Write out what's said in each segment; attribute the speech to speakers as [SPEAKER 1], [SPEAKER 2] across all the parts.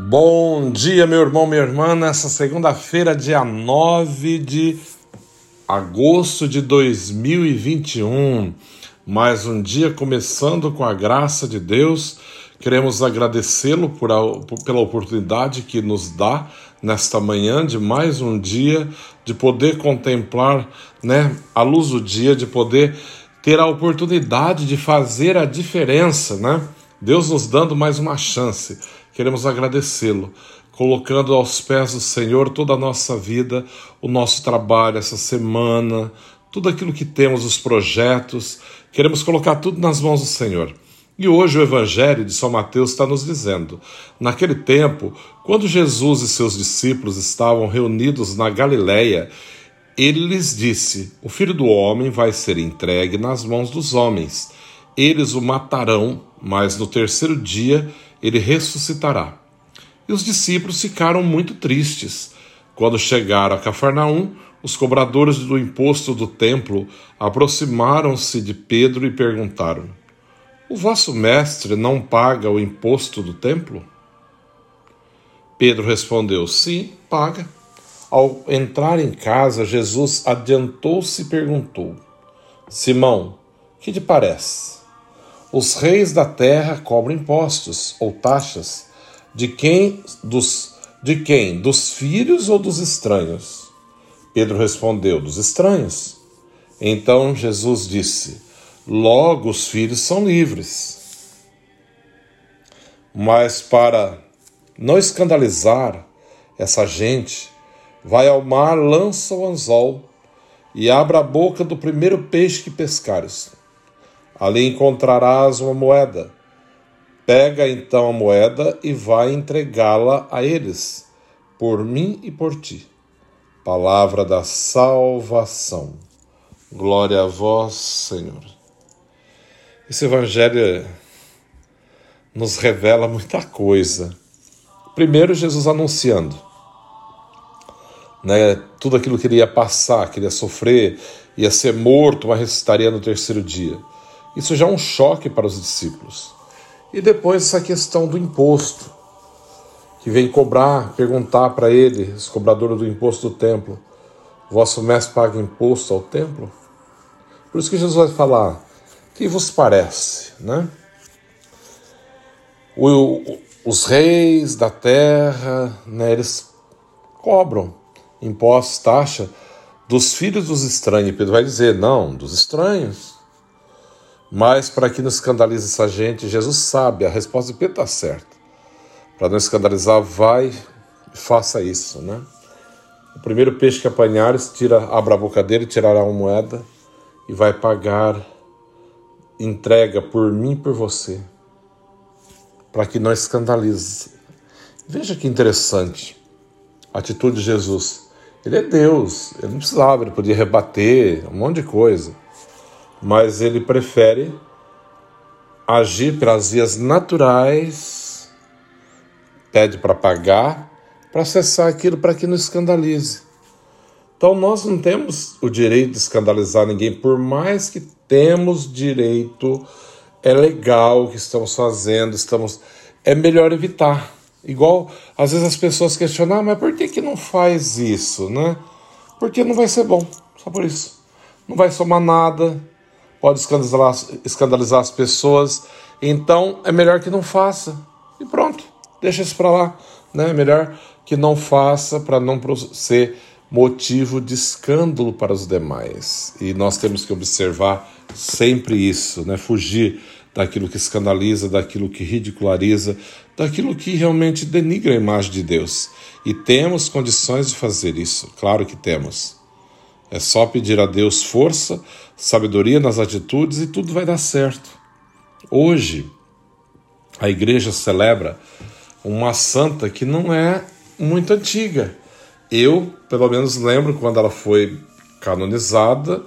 [SPEAKER 1] Bom dia, meu irmão, minha irmã, nessa segunda-feira, dia 9 de agosto de 2021. Mais um dia começando com a graça de Deus. Queremos agradecê-lo por pela oportunidade que nos dá nesta manhã de mais um dia, de poder contemplar né, a luz do dia, de poder ter a oportunidade de fazer a diferença, né? Deus nos dando mais uma chance. Queremos agradecê-lo, colocando aos pés do Senhor toda a nossa vida, o nosso trabalho essa semana, tudo aquilo que temos, os projetos. Queremos colocar tudo nas mãos do Senhor. E hoje o Evangelho de São Mateus está nos dizendo: naquele tempo, quando Jesus e seus discípulos estavam reunidos na Galiléia, ele lhes disse: O filho do homem vai ser entregue nas mãos dos homens. Eles o matarão mas no terceiro dia ele ressuscitará. E os discípulos ficaram muito tristes. Quando chegaram a Cafarnaum, os cobradores do imposto do templo aproximaram-se de Pedro e perguntaram: O vosso mestre não paga o imposto do templo? Pedro respondeu: Sim, paga. Ao entrar em casa, Jesus adiantou-se e perguntou: Simão, que te parece? Os reis da terra cobram impostos ou taxas de quem dos de quem? Dos filhos ou dos estranhos? Pedro respondeu: Dos estranhos. Então Jesus disse: Logo os filhos são livres. Mas para não escandalizar essa gente, vai ao mar, lança o anzol e abra a boca do primeiro peixe que pescares Ali encontrarás uma moeda. Pega então a moeda e vai entregá-la a eles, por mim e por ti. Palavra da salvação. Glória a vós, Senhor. Esse evangelho nos revela muita coisa. Primeiro, Jesus anunciando né, tudo aquilo que ele ia passar, que ele ia sofrer, ia ser morto, mas ressuscitaria no terceiro dia. Isso já é um choque para os discípulos. E depois essa questão do imposto, que vem cobrar, perguntar para ele, os cobradores do imposto do templo: Vosso mestre paga imposto ao templo? Por isso que Jesus vai falar: Que vos parece, né? O, os reis da terra, né, eles cobram impostos, taxa dos filhos dos estranhos. Pedro vai dizer: Não, dos estranhos. Mas para que não escandalize essa gente, Jesus sabe, a resposta de Pedro está certa. Para não escandalizar, vai e faça isso, né? O primeiro peixe que apanhares, tira, abra a boca dele, tirará uma moeda e vai pagar, entrega por mim e por você, para que não escandalize. Veja que interessante a atitude de Jesus. Ele é Deus, ele não precisava, ele podia rebater um monte de coisa mas ele prefere agir pelas vias naturais, pede para pagar, para acessar aquilo para que não escandalize. Então nós não temos o direito de escandalizar ninguém, por mais que temos direito, é legal o que estamos fazendo, estamos é melhor evitar. Igual às vezes as pessoas questionam, ah, mas por que, que não faz isso, né? Porque não vai ser bom, só por isso. Não vai somar nada, pode escandalizar, escandalizar as pessoas, então é melhor que não faça. E pronto, deixa isso para lá. Né? É melhor que não faça para não ser motivo de escândalo para os demais. E nós temos que observar sempre isso, né? fugir daquilo que escandaliza, daquilo que ridiculariza, daquilo que realmente denigra a imagem de Deus. E temos condições de fazer isso, claro que temos. É só pedir a Deus força, sabedoria nas atitudes e tudo vai dar certo. Hoje, a igreja celebra uma santa que não é muito antiga. Eu, pelo menos, lembro quando ela foi canonizada,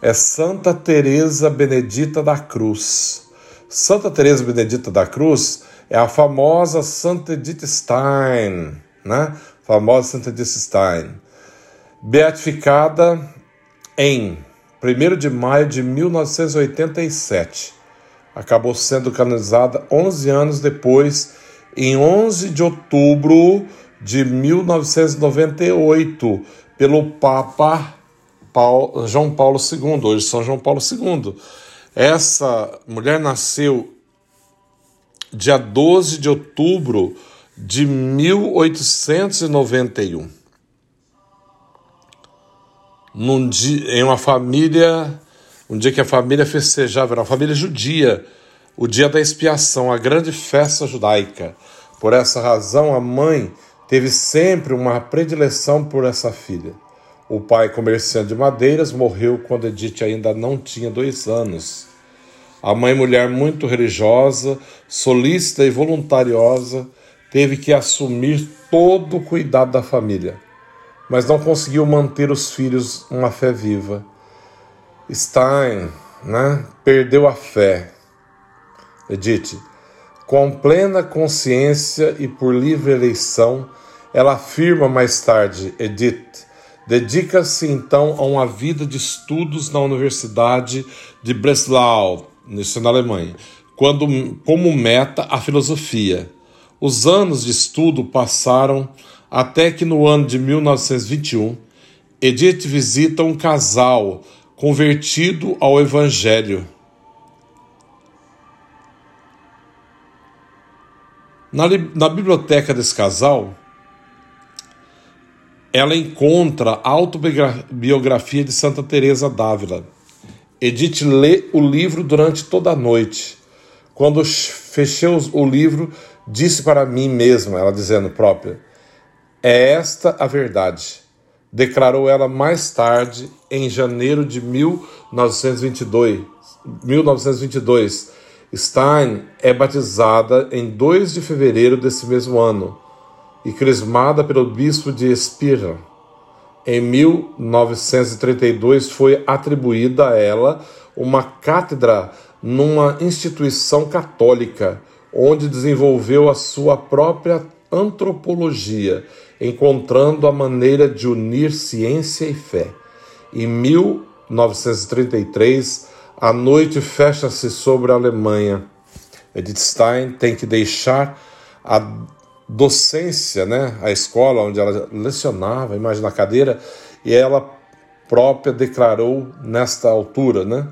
[SPEAKER 1] é Santa Teresa Benedita da Cruz. Santa Teresa Benedita da Cruz é a famosa Santa Edith Stein, né? Famosa Santa Edith Stein beatificada em 1 de maio de 1987. Acabou sendo canonizada 11 anos depois, em 11 de outubro de 1998 pelo Papa Paulo, João Paulo II, hoje São João Paulo II. Essa mulher nasceu dia 12 de outubro de 1891. Num dia, em uma família, um dia que a família festejava, era uma família judia, o dia da expiação, a grande festa judaica. Por essa razão, a mãe teve sempre uma predileção por essa filha. O pai, comerciante de madeiras, morreu quando Edith ainda não tinha dois anos. A mãe, mulher muito religiosa, solícita e voluntariosa, teve que assumir todo o cuidado da família, mas não conseguiu manter os filhos uma fé viva. Stein né, perdeu a fé. Edith, com plena consciência e por livre eleição, ela afirma mais tarde, Edith, dedica-se então a uma vida de estudos na Universidade de Breslau, isso na Alemanha, quando como meta a filosofia. Os anos de estudo passaram até que no ano de 1921, Edith visita um casal convertido ao Evangelho. Na, na biblioteca desse casal, ela encontra a autobiografia de Santa Teresa d'Ávila. Edith lê o livro durante toda a noite. Quando fechei o livro, disse para mim mesma, ela dizendo própria, é esta a verdade. Declarou ela mais tarde, em janeiro de 1922. 1922. Stein é batizada em 2 de fevereiro desse mesmo ano e crismada pelo bispo de Espira. Em 1932 foi atribuída a ela uma cátedra numa instituição católica, onde desenvolveu a sua própria antropologia, encontrando a maneira de unir ciência e fé. Em 1933, a noite fecha-se sobre a Alemanha. Edith Stein tem que deixar a docência, né, a escola onde ela lecionava, imagina a cadeira, e ela própria declarou nesta altura, né?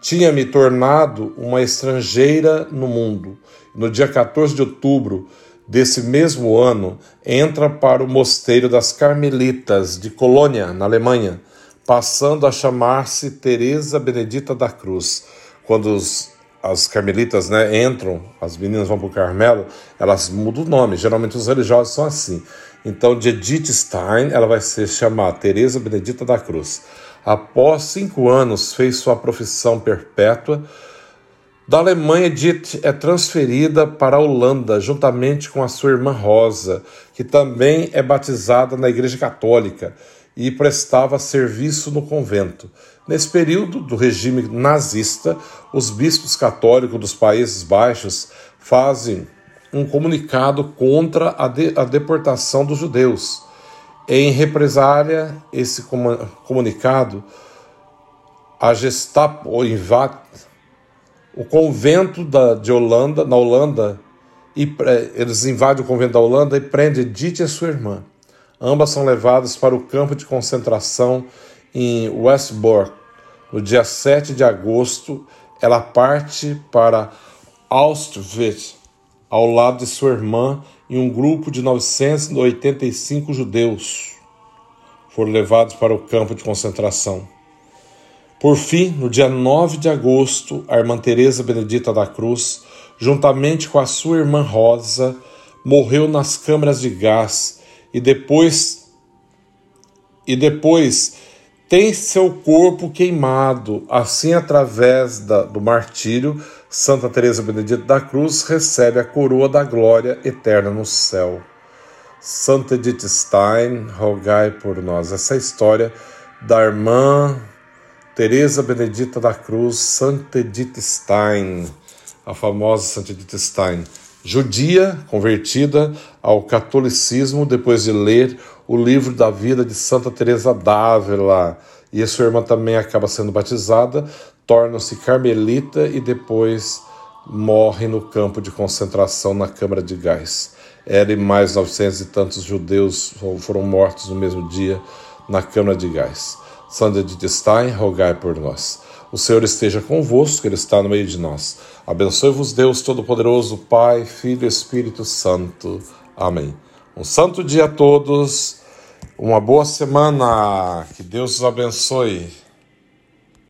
[SPEAKER 1] Tinha me tornado uma estrangeira no mundo. No dia 14 de outubro desse mesmo ano, entra para o Mosteiro das Carmelitas de Colônia, na Alemanha, passando a chamar-se Teresa Benedita da Cruz. Quando os as carmelitas né, entram, as meninas vão para o Carmelo, elas mudam o nome. Geralmente os religiosos são assim. Então, de Edith Stein, ela vai ser chamada Teresa Benedita da Cruz. Após cinco anos, fez sua profissão perpétua. Da Alemanha, Edith é transferida para a Holanda, juntamente com a sua irmã Rosa, que também é batizada na Igreja Católica e prestava serviço no convento. Nesse período do regime nazista, os bispos católicos dos Países Baixos fazem um comunicado contra a, de, a deportação dos judeus. Em represália, esse comunicado, a Gestapo invade o convento da, de Holanda, na Holanda, e eles invadem o convento da Holanda e prendem Edith e sua irmã. Ambas são levadas para o campo de concentração em Westbrook. No dia 7 de agosto, ela parte para Auschwitz, ao lado de sua irmã e um grupo de 985 judeus foram levados para o campo de concentração. Por fim, no dia 9 de agosto, a irmã Teresa Benedita da Cruz, juntamente com a sua irmã Rosa, morreu nas câmaras de gás e depois e depois tem seu corpo queimado. Assim, através da, do martírio, Santa Teresa Benedita da Cruz recebe a coroa da glória eterna no céu. Santa Edith Stein, rogai por nós. Essa é história da irmã Teresa Benedita da Cruz, Santa Edith Stein, a famosa Santa Edith Stein judia convertida ao catolicismo depois de ler o livro da vida de Santa Teresa d'Ávila. E a sua irmã também acaba sendo batizada, torna-se carmelita e depois morre no campo de concentração na câmara de gás. Ela e mais 900 e tantos judeus foram mortos no mesmo dia na câmara de gás. Sandra de Stein, rogai por nós. O Senhor esteja convosco, Ele está no meio de nós. Abençoe-vos, Deus Todo-Poderoso, Pai, Filho e Espírito Santo. Amém. Um santo dia a todos, uma boa semana, que Deus os abençoe.